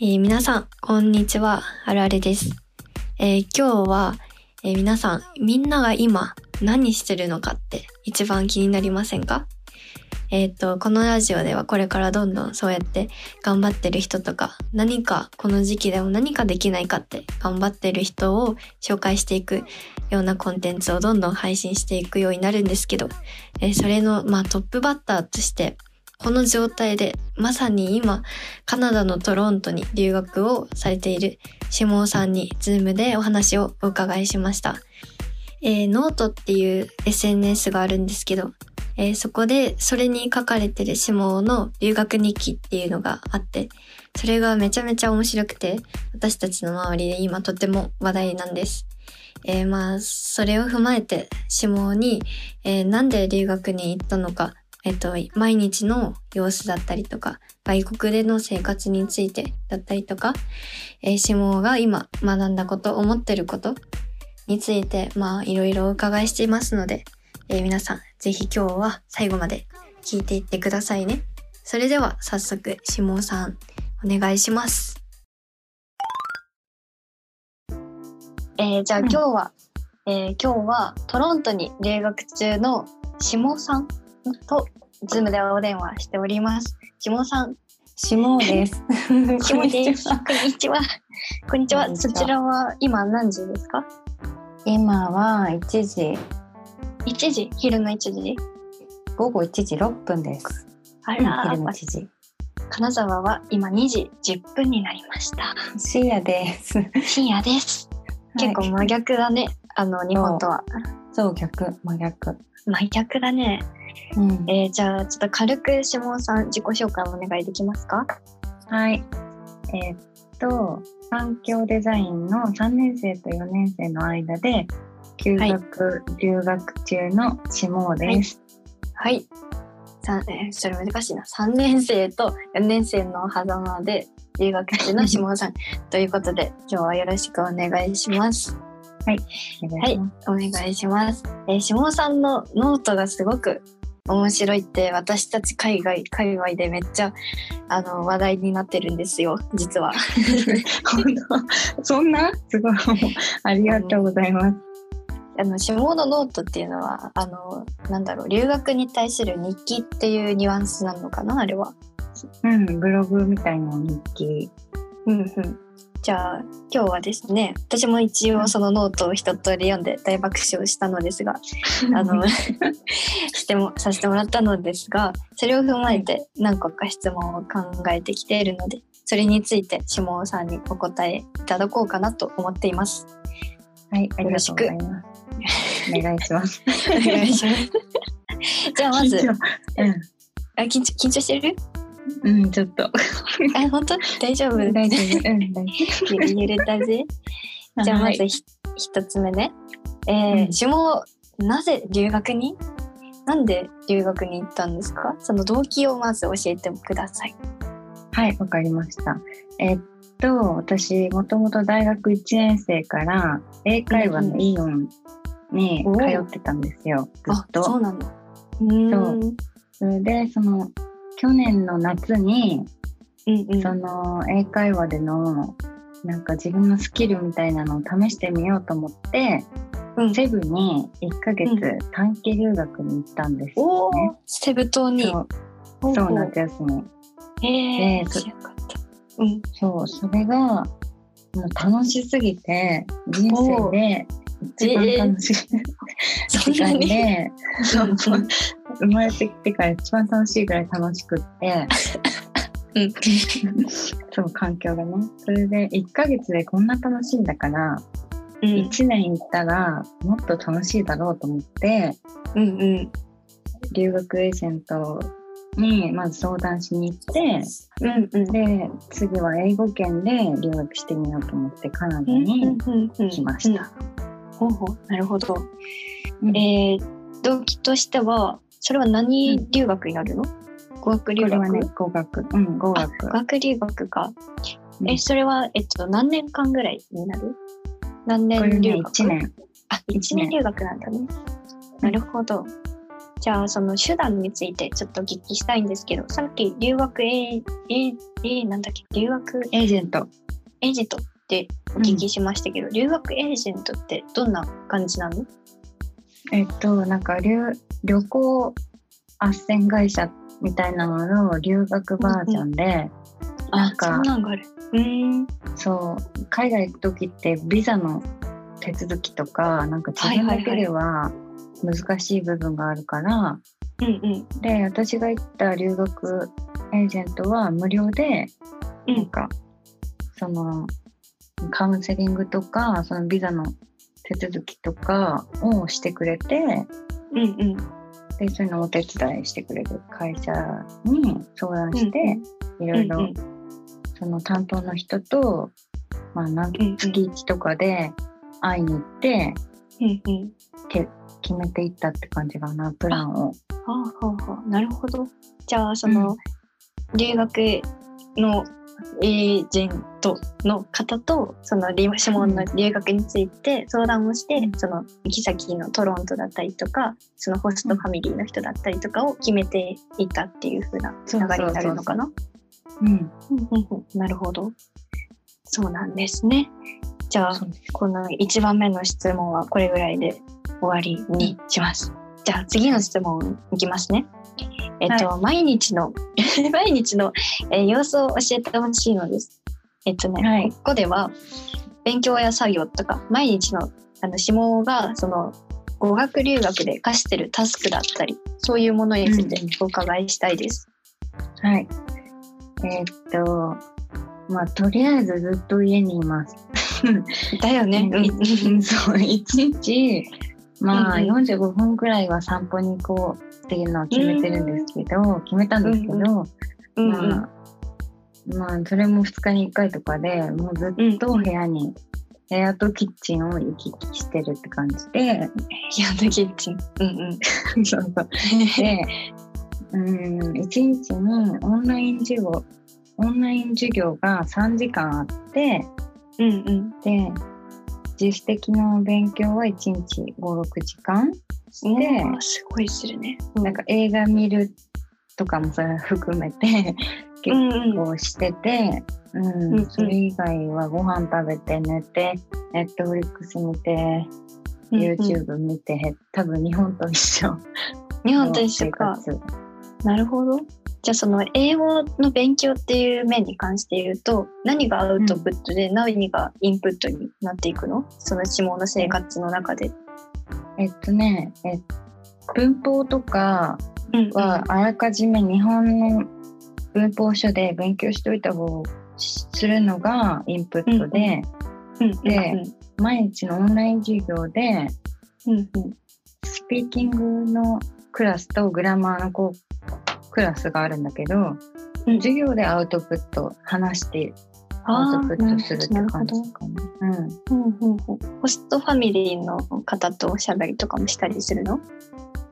えー皆さん、こんにちは。あるあるです。えー今日は、えー皆さん、みんなが今何してるのかって一番気になりませんか？えっ、と、このラジオではこれからどんどんそうやって頑張ってる人とか、何かこの時期でも何かできないかって頑張ってる人を紹介していくようなコンテンツをどんどん配信していくようになるんですけど、えーそれの、まあ、トップバッターとして、この状態で、まさに今、カナダのトロントに留学をされている下尾さんに、ズームでお話をお伺いしました。えーノートっていう SNS があるんですけど、えーそこでそれに書かれてる下尾の留学日記っていうのがあって、それがめちゃめちゃ面白くて、私たちの周りで今とても話題なんです。えーまあ、それを踏まえて、下尾に、えーなんで留学に行ったのか、えっと、毎日の様子だったりとか、外国での生活についてだったりとか、えー、下尾が今学んだこと、思ってることについて、まあ、いろいろお伺いしていますので、えー皆さん、ぜひ今日は最後まで聞いていってくださいね。それでは、早速、下尾さん、お願いします。えーじゃあうん今日は、えー今日はトロントに留学中の下尾さんと、ズームでお電話しております。下尾さん、しもです。下尾です。こんにちは。こんにちは。そちらは今何時ですか？今は1時、?1 時？昼の1時？午後1時6分です。あうんら、昼の1時。金沢は今2時10分になりました。深夜です。深夜です。結構真逆だね。あの、日本とは。そう、逆、真逆。真逆だね。うんえーじゃあ、ちょっと軽く下尾さん自己紹介お願いできますか？はい。えーっと、環境デザインの3年生と4年生の間で、休学、留学中のしもです。はい。さえーそれ難しいな。3年生と4年生の狭間で留学中の下尾さん。ということで、今日はよろしくお願いします。お願いします。お願いします。えー下尾さんのノートがすごく面白いって、私たち海外、界隈でめっちゃ、あの、話題になってるんですよ、実は。そんな？すごい。ありがとうございます。あの、下尾のノートっていうのは、あの、なんだろう、留学に対する日記っていうニュアンスなのかな、あれは。うん、ブログみたいな日記。うんうん。じゃあ今日はですね私も一応そのノートを一通り読んで大爆笑したのですが あのしてもさせてもらったのですがそれを踏まえて何個か質問を考えてきているのでそれについて下尾さんにお答えいただこうかなと思っています。はい、ありがとうございます。お願いします。お願いします。じゃあまず緊張あ緊張緊張してる？うん、うん、ちょっと。あ本当？大丈夫？大丈夫。うん、大丈ゆゆるたぜ。夫。じゃあまはいずひ一つ目ね。えーうん下尾なぜ留学に？なんで留学に行ったんですか？その動機をまず教えてください。はい、わかりました。えっと、私、もともと大学1年生から英会話のイオンに通ってたんですよ。ずあっ、と。そうなんだ。うーん。それで、その、去年の夏に、うんうん。その、英会話での、なんか自分のスキルみたいなのを試してみようと思って、うんセブに1ヶ月短期留学に行ったんですおよね。ーセブ島に。そう、そう、夏休み。へえでそ知らなかった。うん。そう、それが、もう楽しすぎて、人生で一番楽しい、時間そんなに。で、生まれてきてから一番楽しい。ぐらい。楽しくって、うんそう、環境がね。それで、1ヶ月でこんな楽しい。んだから、うん1年行ったらもっと楽しい。だろうと思って、うんうん。留学エージェントにまず相談しに行って、うんうん。で、次は英語圏で留学してみようと思ってカナダに来ました。ほうほうなるほど。うんえー、動機としては、それは何留学になるの、語学留学、ね、語学。うん、語あ学語。学留学か。うんえ、それは、えっと、何年間ぐらいになる？何年留学？1。年。あ、1一年年留学なんだね。なるほど。じゃあその手段についてちょっとお聞きしたいんですけどさっき留学エーエーなんだっけ？留学？エージェントエージェントってお聞きしましたけど、留学エージェントってどんな感じなの？えっとなんか旅旅行斡旋会社みたいなのの留学バージョンで、なんかあそんなんがある。うん。そう海外行く時ってビザの手続きとかなんか自分だけでは難しい部分があるから、うんうんで私が行った留学エージェントは無料でうん。なんかそのカウンセリングとかそのビザの手続きとかをしてくれてうんうん。でそういうのをお手伝いしてくれる。会社に相談して、いろいろうんうん。その担当の人と、まあ、なんうんうん。月1とかで会いに行ってうんうん。け決めていったって感じかなプランを。はあはあはあ。なるほど。じゃあその、留学のエージェントの方とそのリシモンの留学について相談をして、うん。その行き先のトロントだったりとかそのホストファミリーの人だったりとかを決めていったっていう風な流れになるのかな？なるほど。そうなんですね。じゃあこの1番目の質問はこれぐらいで終わりにします。じゃあ次の質問いきますね。えっと、毎日の 毎日の、えー様子を教えてほしいのです。えっとね、はいここでは勉強や作業とか毎日のあの指紋がその語学留学で課してるタスクだったりそういうものについてお伺いしたいです。はい。えーっと、まあ、とりあえずずっと家にいます。だよね。いうんそう、一日、まあ、うんうん45分くらいは散歩に行こうっていうのは決めてるんですけど、決めたんですけど、まあ、まあ、それも2日に1回とかでもうずっと部屋に、部屋とキッチンを行き来してるって感じで、やだキッチン。うんうん。そうそう。で、うん、1日にオンライン授業、オンライン授業が3時間あって、うんうん。で、自主的な勉強は1日5、6時間おでーすごいするね。なんか映画見るとかもそれ含めて 結うんうん構してて、うんうんうんそれ以外はご飯食べて寝て、ネットフリックス見て、うんうん YouTube 見て、多分日本と一緒日の本と一緒生か。活。なるほど。じゃあその英語の勉強っていう面に関して言うと何がアウトプットで何がインプットになっていくの？その下の生活の中で。えっとね、え文法とかうんはあらかじめ日本の文法書で勉強しておいた方をするのがインプットで、うんで毎日のオンライン授業でうんうんスピーキングのクラスとグラマーのクラスがあるんだけど、うん。授業でアウトプット話してアあウトプットするって感じかな。うん、うん。うん。うん。ホストファミリーの方とおしゃべりとかもしたりするの？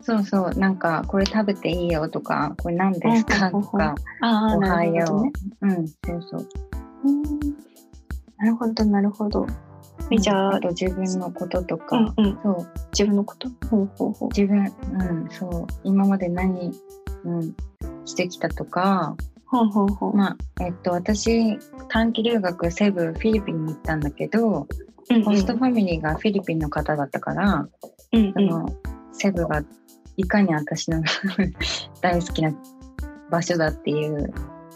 そうそう。なんかこれ食べていいよとかこれ何ですかとかおはよなるほどね。う、うんそうそう。うん。なるほどなるほど。えじゃあ自分のこととか、うんうん。そう。自分のこと？ほうほうほう。自分うんそう。今まで何、うん、してきたとか。まあえっと私短期留学セブフィリピンに行ったんだけど、うんうん。ホストファミリーがフィリピンの方だったから、うんうん。そのセブがいかに私の 大好きな場所だっていう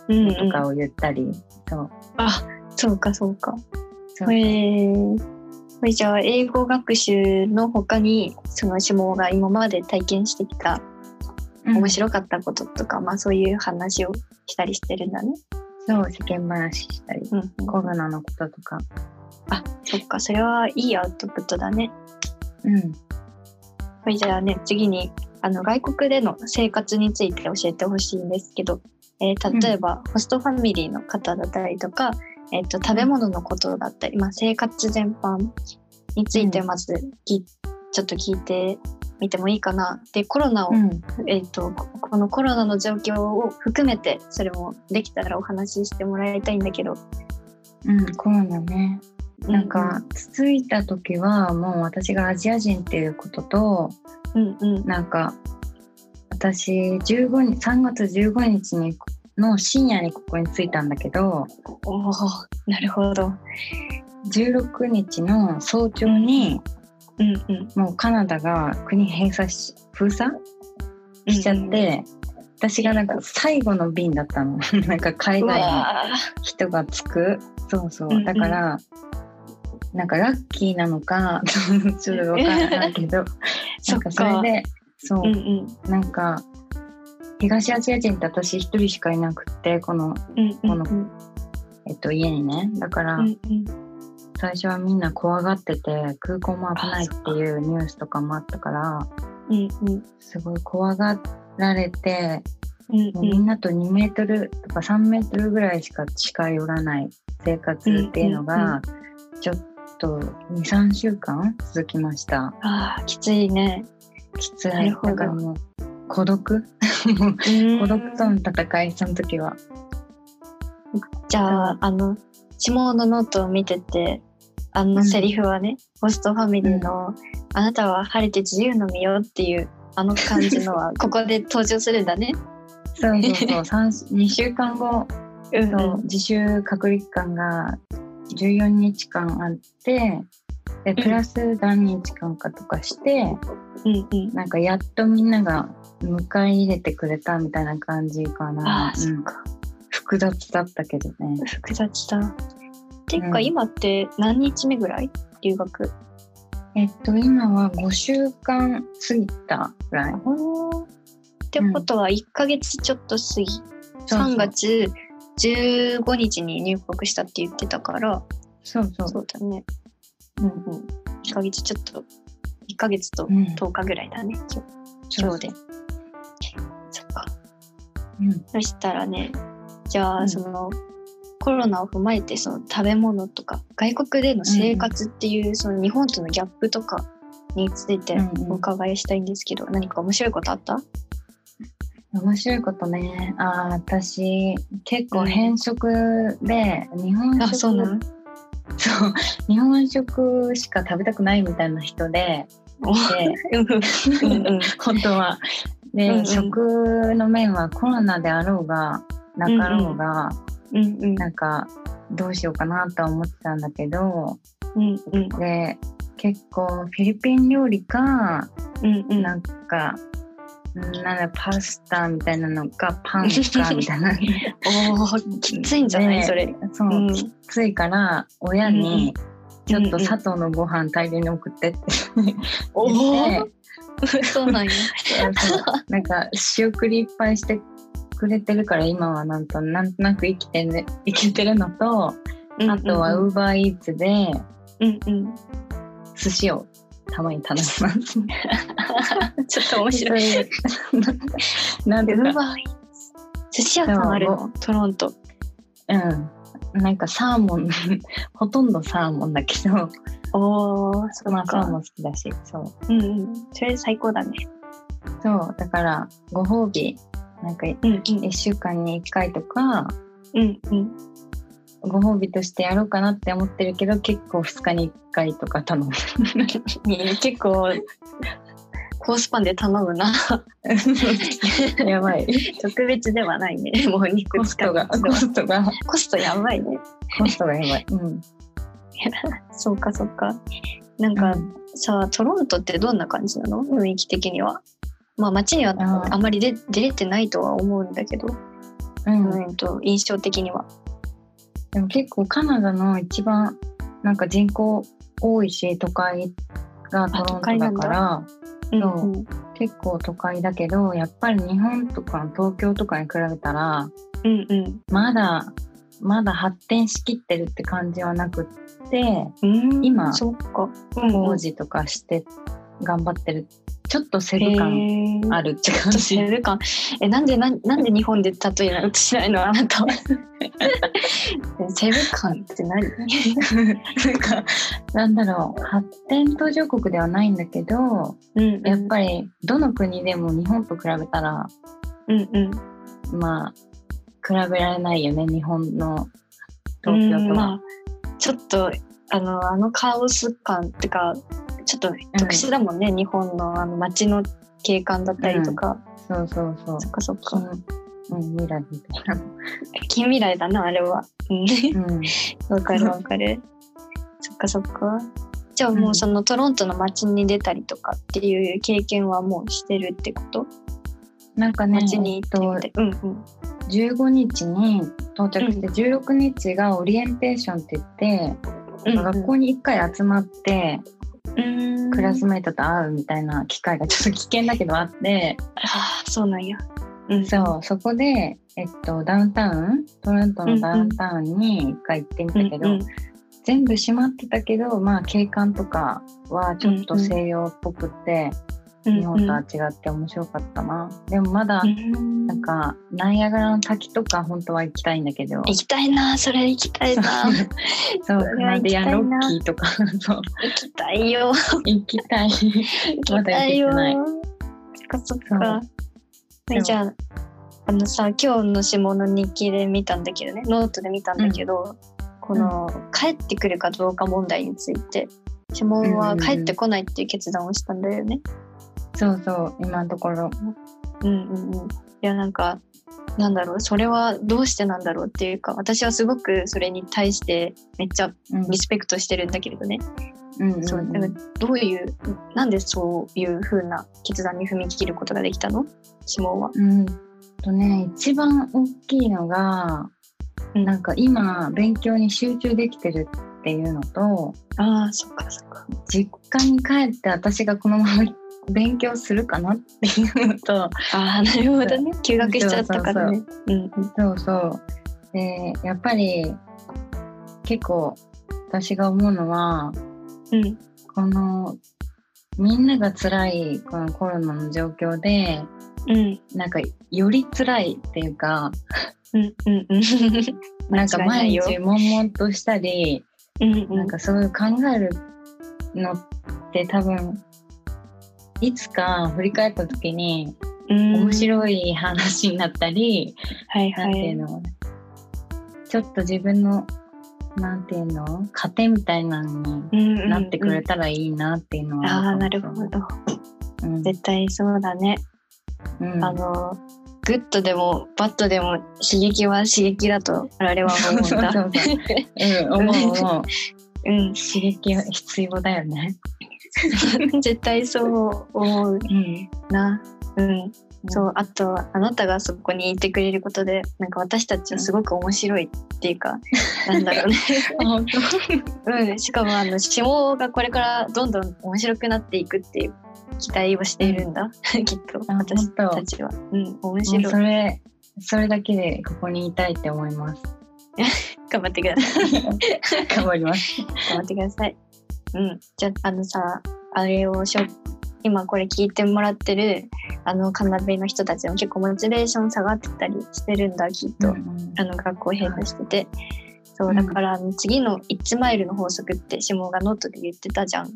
うんのとかを言ったり、そう。あそうかそうか。そう。へじゃあ英語学習の他にその下が今まで体験してきたうん面白かったこととか、まあそういう話をしたりしてるんだね。そう世間話したり、うんうん、コロナのこととか、あそっか。それはいいアウトプットだね。うん、これじゃあね次にあの外国での生活について教えてほしいんですけど、えー例えば、ホストファミリーの方だったりとか、えっと食べ物のことだったり、まあ、生活全般についてまずき、ちょっと聞いてみてもいいかな。でコロナを、うんえっとここのコロナの状況を含めてそれもできたらお話ししてもらいたいんだけど。うん、コロナねなんか、つついた時はもう私がアジア人っていうこととうんうんなんか私15日3月15日にの深夜にここに着いたんだけどおおなるほど。16日の早朝にうんうん。もうカナダが国閉鎖し封鎖しちゃって、私がなんか最後の便だったの。なんか海う外のわ人が着く。そうそう、うんうん。だからなんかラッキーなのか ちょっとわからないけど。なんかそれか。でそう、うんうん。なんか東アジア人って私一人しかいなくってこの、うんうん。このえっと、家にね。だから、うんうん最初はみんな怖がってて空港も危ないっていうニュースとかもあったからすごい怖がられてうんもうみんなと2メートルとか3メートルぐらいしか近寄らない生活っていうのがちょっと23週間続きました。ああきついね。きつい。だからもう孤独？孤独との戦いその時は。じゃああの下尾のノートを見ててあのセリフはね、ホストファミリーの、あなたは晴れて自由の身よっていうあの感じのは ここで登場するんだね。そうそうそう 三2週間後うんそう自主隔離期間が14日間あってでプラス何日間かとかしてうんうん。なんかやっとみんなが迎え入れてくれたみたいな感じかな、あうんっか。複雑だったけどね複雑だ。っていうか、うん。今って何日目ぐらい？留学。えっと今は5週間過ぎたぐらい。おってことは1ヶ月ちょっと過ぎ、そう3月15日に入国したって言ってたから、そうそう。そうだね。うんうん。1ヶ月ちょっと、1ヶ月とうん。10日ぐらいだね、今日今日で。そっか。うん。そしたらね、じゃあ、うん。その、コロナを踏まえて、その食べ物とか、外国での生活っていう、その日本とのギャップとかについてうんうん。お伺いしたいんですけど、何か面白いことあった？面白いことね。あー私結構変色で、日本食あ、そうなの？そう。日本食しか食べたくないみたいな人でお。でうんうん。う ん本当は。で、うんうん。食の面はコロナであろうがなかろうが、うんうん。なんかどうしようかなとは思ってたんだけどうんうん。で結構フィリピン料理か、うんうん。なんかうんなんだパスタみたいなのかパンかみたいな。おーきついんじゃないでそれ。そう、うん。きついから親にちょっとうんうん。砂糖のご飯大量に送ってって。お言って。ーそうなんや。なんか仕送りいっぱいしてくれてるから今はなんとなんとなく生きて,、ね、生きてるのと、あとはうんウーバーイーツでうんうん。寿司をたまに頼みます。ちょっと面白い。なんでか、ウーバーイーツ寿司屋さんあるそのトロント。うん、なんかサーモン ほとんどサーモンだけど、おー、そっか。まあサーモン好きだしそううんうん。それ最高だね。そうだからご褒美なんかうんうん1週間に1回とかうんうん。ご褒美としてやろうかなって思ってるけど結構2日に1回とか頼む結構、コースパンで頼むな。やばい 特別ではないね。もう肉コストがコストがコストやばいね。コストがやばい、うん、そうかそうか。なんか、さトロントってどんな感じなの？雰囲気的には。まあ街にはあーあまり出出れてないとは思うんだけど、うん。うんと印象的には。でも結構カナダの一番なんか人口多いし都会がトロントだから。うんそう。うん結構都会だけどやっぱり日本とか東京とかに比べたらうんうん。まだまだ発展しきってるって感じはなくってうん今そっか。うん。工事とかして頑張ってるちょっとセブ感感あるって感じ。セブ感。え、なんでなんなんで日本で例えないとしないのあなたは？セブ感って何？なんかなんだろう発展途上国ではないんだけどうんやっぱりどの国でも日本と比べたらうんうん。まあ比べられないよね日本の東京とは。うんまあ、ちょっとあのあのカオス感ってかちょっと特殊だもんね、日本のあの街の景観だったりとか、そうそうそうそっかそっか。うん、未来みたいな。近未来だな、あれは。うん。うん。わかるわかる。そっかそっか。じゃあもうそのトロントの街に出たりとかっていう経験はもうしてるってこと？なんかね、街に行って。うんうん。15日に到着して、16日がオリエンテーションって言って、うんうん学校に1回集まって、うんクラスメートと会うみたいな機会がちょっと危険だけどあって、ああ、そうなんや。うん。そう、そこで、えっと、ダウンタウン、トロントのダウンタウンに1回行ってみたけど、うんうん。全部閉まってたけど、まあ景観とかはちょっと西洋っぽくって、日本とは違って面白かったな。でもまだ、うんなんか、ナイアガラの滝とか本当は行きたいんだけど、行きたいな、それ行きたいな。そう、それはカナディアンロッキーとか、そう、行きたいよ。行きたい。まだ行きたいよ。行けてないそっかそっか。じゃあ、あのさ、今日の下尾の日記で見たんだけどね、ノートで見たんだけど、この、帰ってくるかどうか問題について、指紋は帰ってこないっていう決断をしたんだよね。そうそう、今のところ。うんうんうん。いや、なんか、なんだろう、それはどうしてなんだろうっていうか、私はすごくそれに対してめっちゃうんリスペクトしてるんだけれどね。うんうんそう、だからどういう、なんでそういう風な決断に踏み切ることができたの？指紋は。うんとね、一番大きいのが、うんなんか今、勉強に集中できてるっていうのと、ああ、そっかそっか。実家に帰って私がこのまま勉強するかなっていうのと、ああ、なるほどね。休学しちゃったからね。そうそう。で、やっぱり結構私が思うのは、うん。このみんなが辛いこのコロナの状況で、うん。なんかより辛いっていうか、うん。うん。うん。なんか毎日悶々としたり、うん。うん。なんかそういう考えるのって多分、いつか振り返った時に面い。白い話になったり、はいはなんていうい。の、ちょっと自分の、なんていうの、糧みたいなのにななってくれたらいいなっていうのは、ああ、なるほど。うん。絶対そうだね。うんあの、グッドでもバッドでも刺激は刺激だと我々は思うんだ。うん、思う思う。うん。刺激は必要だよね。絶対そう思ううん。な。うん。そう、あと、あなたがそこにいてくれることで、なんか私たちはすごく面白いっていうか、なんだろうね。本うん、しかもあの下がこれからどんどん面白くなっていくっていう期待をしているんだ、きっとあ私たちは。うん、面白い。それ、それだけでここにいたいって思います。頑張ってください。頑張ります。頑張ってください。うん、じゃああのさあれをしょ今これ聞いてもらってるあのカナベの人たちも結構モチベーション下がってたりしてるんだきっと、あの学校閉鎖してて。そうだからあの次の1マイルの法則って下がノートで言ってたじゃん。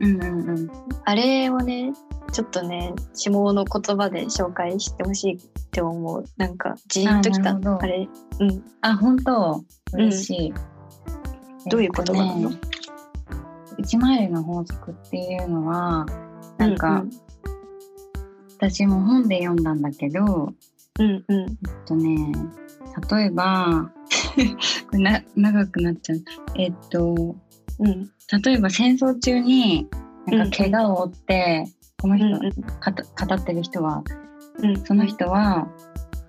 うんうんうん。あれをね、ちょっとね、下の言葉で紹介してほしいって思う。なんか、じーっときた。あれ、うん。あ、本当嬉しい。どういう言葉なの？えっとね一マイルの法則っていうのは、なんか、うん私も本で読んだんだけど、うんうん。えっとね、例えば、これな長くなっちゃう。えっと、うん。例えば戦争中に、なんか怪我を負って、この人、うんうん語ってる人は、うん。その人は、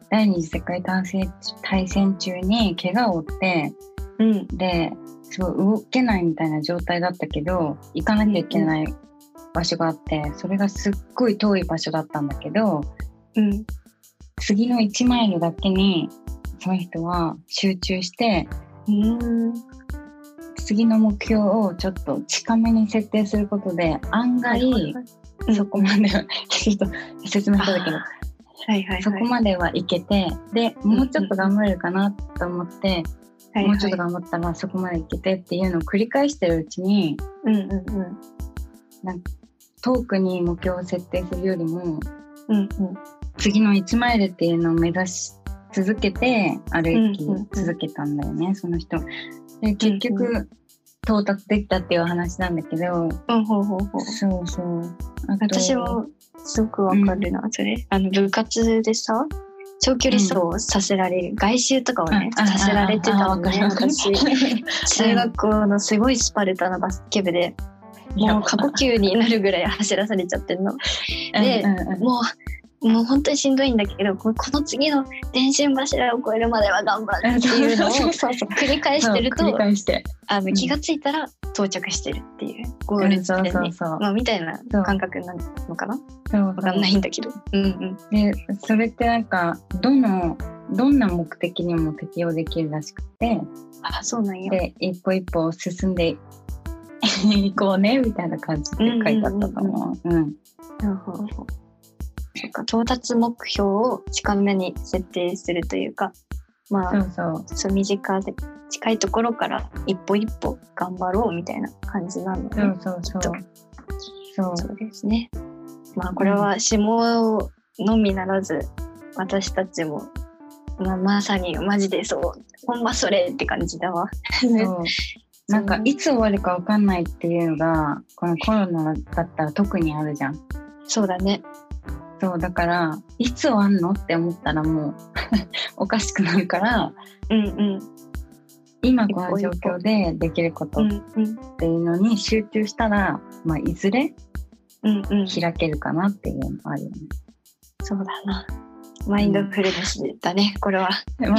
第二次世界大戦大戦中に怪我を負って、うん。で、すごい動けないみたいな状態だったけど、行かなきゃいけない場所があって、それがすっごい遠い場所だったんだけど、うん。次の1マイルだけに、その人は集中して、うん。次の目標をちょっと近めに設定することで、案外、そこまでは、ちょっと説明したんだけど、はいはいはい。そこまではいけて、で、もうちょっと頑張れるかなと思って、もうちょっと頑張ったらそこまでいけてっていうのを繰り返してるうちに、うんうんうん。遠くに目標を設定するよりも、うんうん。次の1マイルっていうのを目指し続けて歩きうんうんうん続けたんだよね、その人。で結局、うん到達できたっていう話なんだけど、うん、ほうほうほう。そうそう。私もすごくわかるな、それ。あの、部活でさ、長距離走をさせられる、外周とかをね、うんさせられてたわかる私。中学校のすごいスパルタなバスケ部で、もう過呼吸になるぐらい走らされちゃってんの。でうんうんうんもう、もう本当にしんどいんだけど、ここの次の電信柱を越えるまでは頑張るっていうのを繰り返してると、あのん。気がついたら到着してるっていうゴール地点に、うんまあ、みたいな感覚なのかな？そう。わかんないんだけど。うんうん。でそれってなんかどのどんな目的にも適用できるらしくて。あ、そうなんや。で一歩一歩進んで いこうねみたいな感じで書いてあったと思う。うん。なるほど。そっか、到達目標を近めに設定するというか、まあ、そうそう身近で近いところから一歩一歩頑張ろうみたいな感じなのね。そうそうそうそうそうですね。まあこれは下のみならず私たちも、まあ、まさにマジでそうほんまそれって感じだわ。そう なんかいつ終わるかわかんないっていうのがこのコロナだったら特にあるじゃん。そうだね。そうだからいつ終わんの？って思ったらもう おかしくなるからうんうん今この状況でできることっうんうんていうのに集中したら、まあ、いずれうんうん。開けるかなっていうのもあるよね。そうだな。マインドフルネスだね、これは。まあ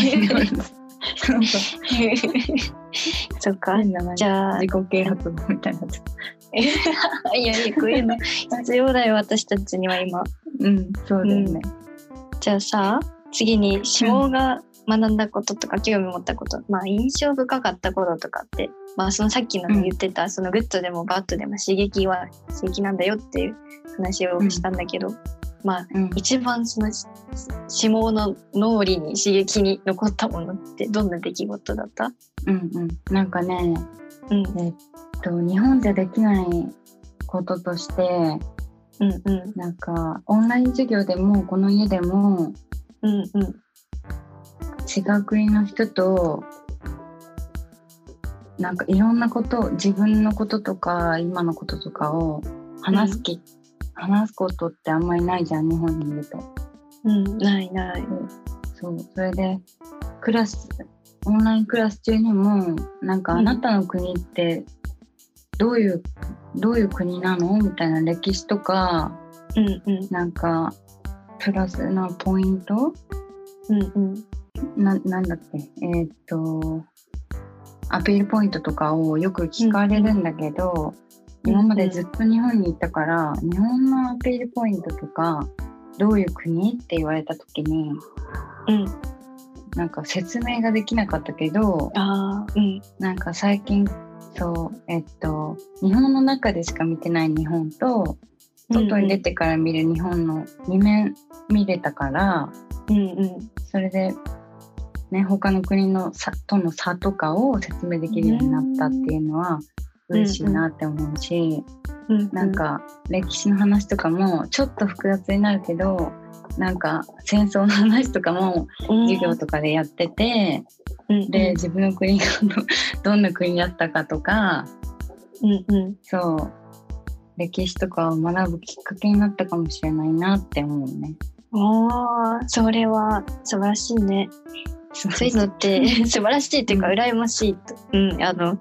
そうそう そっか。変ななんかじゃあ、自己啓発本みたいにないやいや、こういうの必要だよ、私たちには今。うんそうだよね。じゃあさ、次に、下が学んだこととか、興味持ったこと、まあ、印象深かったこととかって、まあ、そのさっきの言ってた、そのグッドでもバッドでも刺激は刺激なんだよっていう話をしたんだけど、まあ、うん一番その、し、下尾の脳裏に刺激に残ったものってどんな出来事だったうんうんなんかねうん、えっと日本じゃできないこととしてうん、うん、なんかオンライン授業でもこの家でもうん、うん、違う国の人となんかいろんなこと自分のこととか今のこととかを話すき、話すことってあんまりないじゃん日本にいると。うん、ないない。そうそれでクラスオンラインクラス中にもなんかうんあなたの国ってどういう、どういう国なの？みたいな歴史とかうん、うん、なんかプラスなポイント？うん、うん、ななんだっけ？えーっとアピールポイントとかをよく聞かれるんだけど、うん今までずっと日本にいたから、日本のアピールポイントとかどういう国？って言われた時にうん。なんか説明ができなかったけどああ、うん、なんか最近そうえっと日本の中でしか見てない日本と外に出てから見る日本の2面見れたから、うん、うん。それで、ね、他の国の差との差とかを説明できるようになったっていうのは嬉しいなって思うし、うん、なん、か歴史の話とかもちょっと複雑になるけどなんか戦争の話とかも授業とかでやってて、うん、で自分の国がど どんな国だったかとかうん、うん。そう歴史とかを学ぶきっかけになったかもしれないなって思うね。おー、それは素晴らしいね。そそういうのって 素晴らしいっていうか羨ましいと。うん、あの、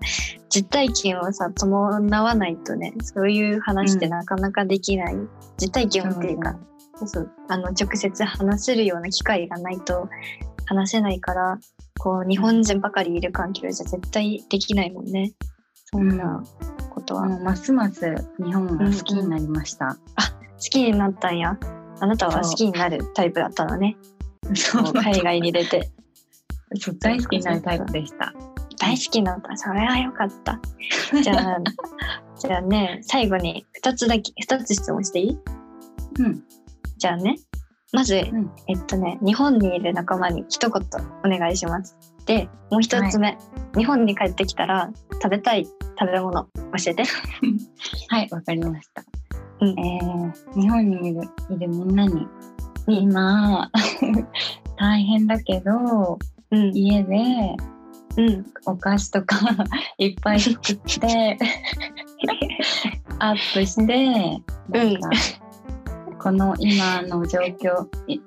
実体験をさ、伴わないとね、そういう話ってなかなかできない。実体験っていうか、そうあの、直接話せるような機会がないと話せないから、こう、日本人ばかりいる環境じゃ絶対できないもんね。そんなことは。もうますます日本が好きになりました。好きになったんや。あなたは好きになるタイプだったのね。そう海外に出て。大好きになるタイプでした。大好きなんだ。それはよかった。じゃあ、じゃあね、最後に2つだけ、2つ質問していい？うん。じゃあね、まず、ん。えっとね、日本にいる仲間に一言お願いします。で、もう一つ目、日本に帰ってきたら食べたい食べ物教えて。はい、わかりました。うん。えー、日本にいるいるみんなに、今、大変だけど、うん、家でうん、お菓子とか いっぱい作って、アップして、なんか、この今の状況い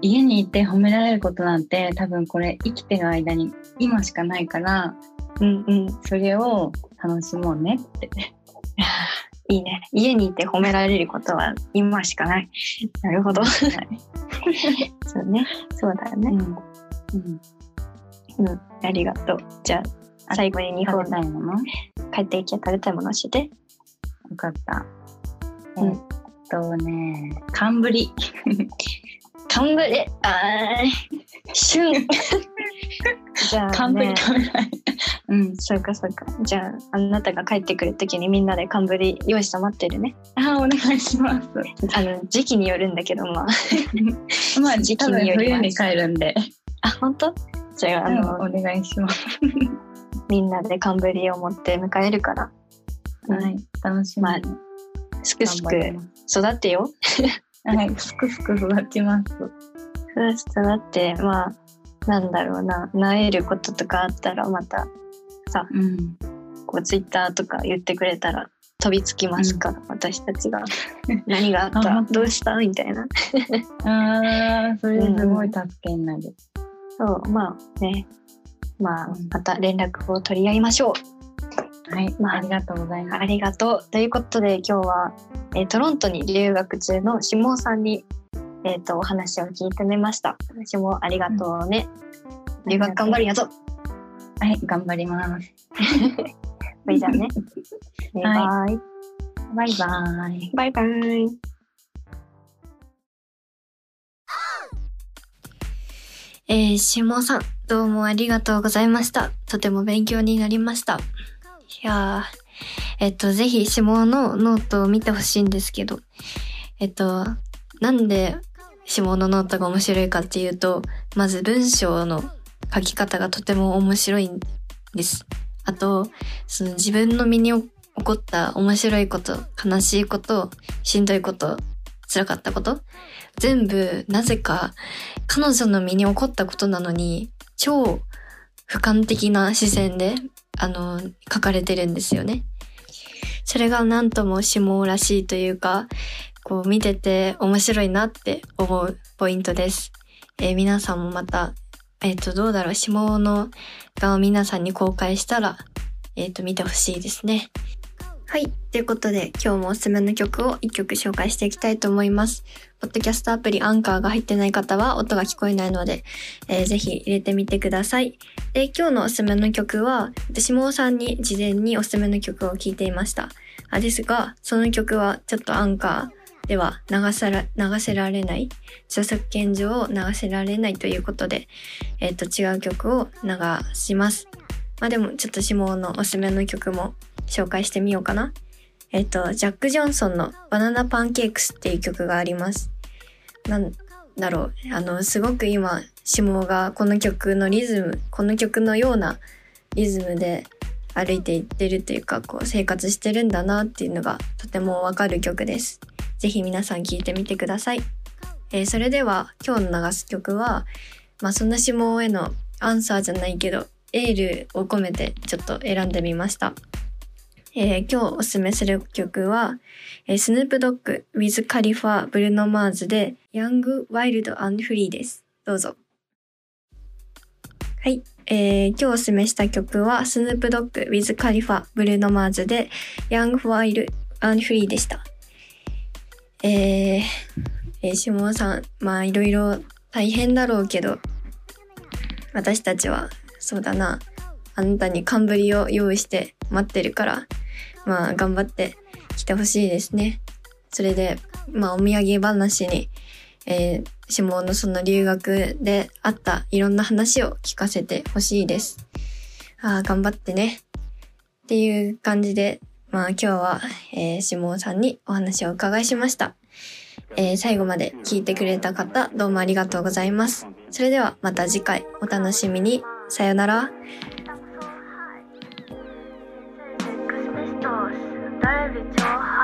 家にいて褒められることなんて多分これ生きてる間に今しかないからうんうん。それを楽しもうねって。いいね。家にいて褒められることは今しかない。なるほど。そうね。そうだよね。うんうん、うん。ありがとう。じゃあ、最後に日本食べたいもの？帰ってきて食べたいものして。よかった。うんとね、寒ぶり。寒ぶり。あー、旬。じゃあ、ね、食べない。うん。そうかそうか。じゃあ、あなたが帰ってくるときにみんなで寒ぶり用意して待ってるね。あ、お願いします。あの、時期によるんだけど、まあ。まあ、時期によります冬に帰るんで、あ、本当？じゃあ、あの、うんお願いします。みんなで寒ぶりを持って迎えるから、はい、楽しみに。すくすく育ってよ。はい、すくすく育ちます。育って、まあ、なんだろうな、なえることとかあったら、また、さ、うん。こう、ツイッターとか言ってくれたら、飛びつきますか？ら、私たちが。何があった？あどうした？みたいな。ああ、それすごい助けになる。そう、まあね。まあうん、また連絡を取り合いましょう。はい、まあありがとうございます。ありがとう。ということで今日は、えートロントに留学中の下尾さんに、えー、とお話を聞いてみました。下尾ありがとうね。留学頑張るやぞ。はい、頑張ります。それじゃあね。バイバイ。バイバイ。バイバイ。えー、下尾さん、どうもありがとうございました。とても勉強になりました。いや、えっと、ぜひ下尾のノートを見てほしいんですけど、えっと、なんで下尾のノートが面白いかっていうと、まず文章の書き方がとても面白いんです。あと、その自分の身に起こった面白いこと、悲しいこと、しんどいこと、辛かったこと、全部なぜか彼女の身に起こったことなのに、超俯瞰的な視線で、あの、書かれてるんですよね。それがなんとも下らしいというか、こう見てて面白いなって思うポイントです。えー皆さんもまた、えっ、と、どうだろう、下のが皆さんに公開したら、えっ、と、見てほしいですね。はい。ということで、今日もおすすめの曲を一曲紹介していきたいと思います。ポッドキャストアプリアンカーが入ってない方は音が聞こえないので、えーぜひ入れてみてください。で、今日のおすすめの曲は、私もさんに事前におすすめの曲を聴いていました。あですが、その曲はちょっとアンカーでは流さら、流せられない、著作権上流せられないということで、えっ、と、違う曲を流します。まあでも、ちょっと下のおすすめの曲も紹介してみようかな。えっ、と、ジャック・ジョンソンのバナナパンケークスっていう曲があります。なんだろう。あの、すごく今、下がこの曲のリズム、この曲のようなリズムで歩いていってるというか、こう生活してるんだなっていうのがとてもわかる曲です。ぜひ皆さん聴いてみてください。えーそれでは今日の流す曲は、まあそんな下へのアンサーじゃないけど、エールを込めてちょっと選んでみました。えー今日おすすめする曲は、えースヌープドッグ with カリファブルノマーズで Young, Wild and Free です。どうぞ。はい。えー今日おすすめした曲は、スヌープドッグ with カリファブルノマーズで Young, Wild and Free でした。えー、えー、下尾さん、まあいろいろ大変だろうけど、私たちは、そうだな、あなたに寒ぶりを用意して待ってるから、まあ頑張って来てほしいですね。それで、まあお土産話に、えー、下のその留学であったいろんな話を聞かせてほしいです。ああ、頑張ってね。っていう感じで、まあ今日は、えー、下さんにお話をお伺いしました。えー最後まで聞いてくれた方、どうもありがとうございます。それではまた次回お楽しみに。さよなら。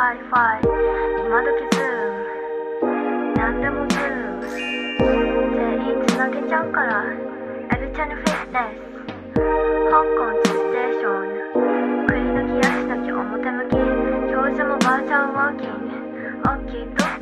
超ハイファイ今時 Zoom 何でも Zoom 全員つなげちゃうから。エルチャヌフィットネス香港地ステーション。くり抜き足だけ表向き。表示もバーチャルワーキング。大きいと。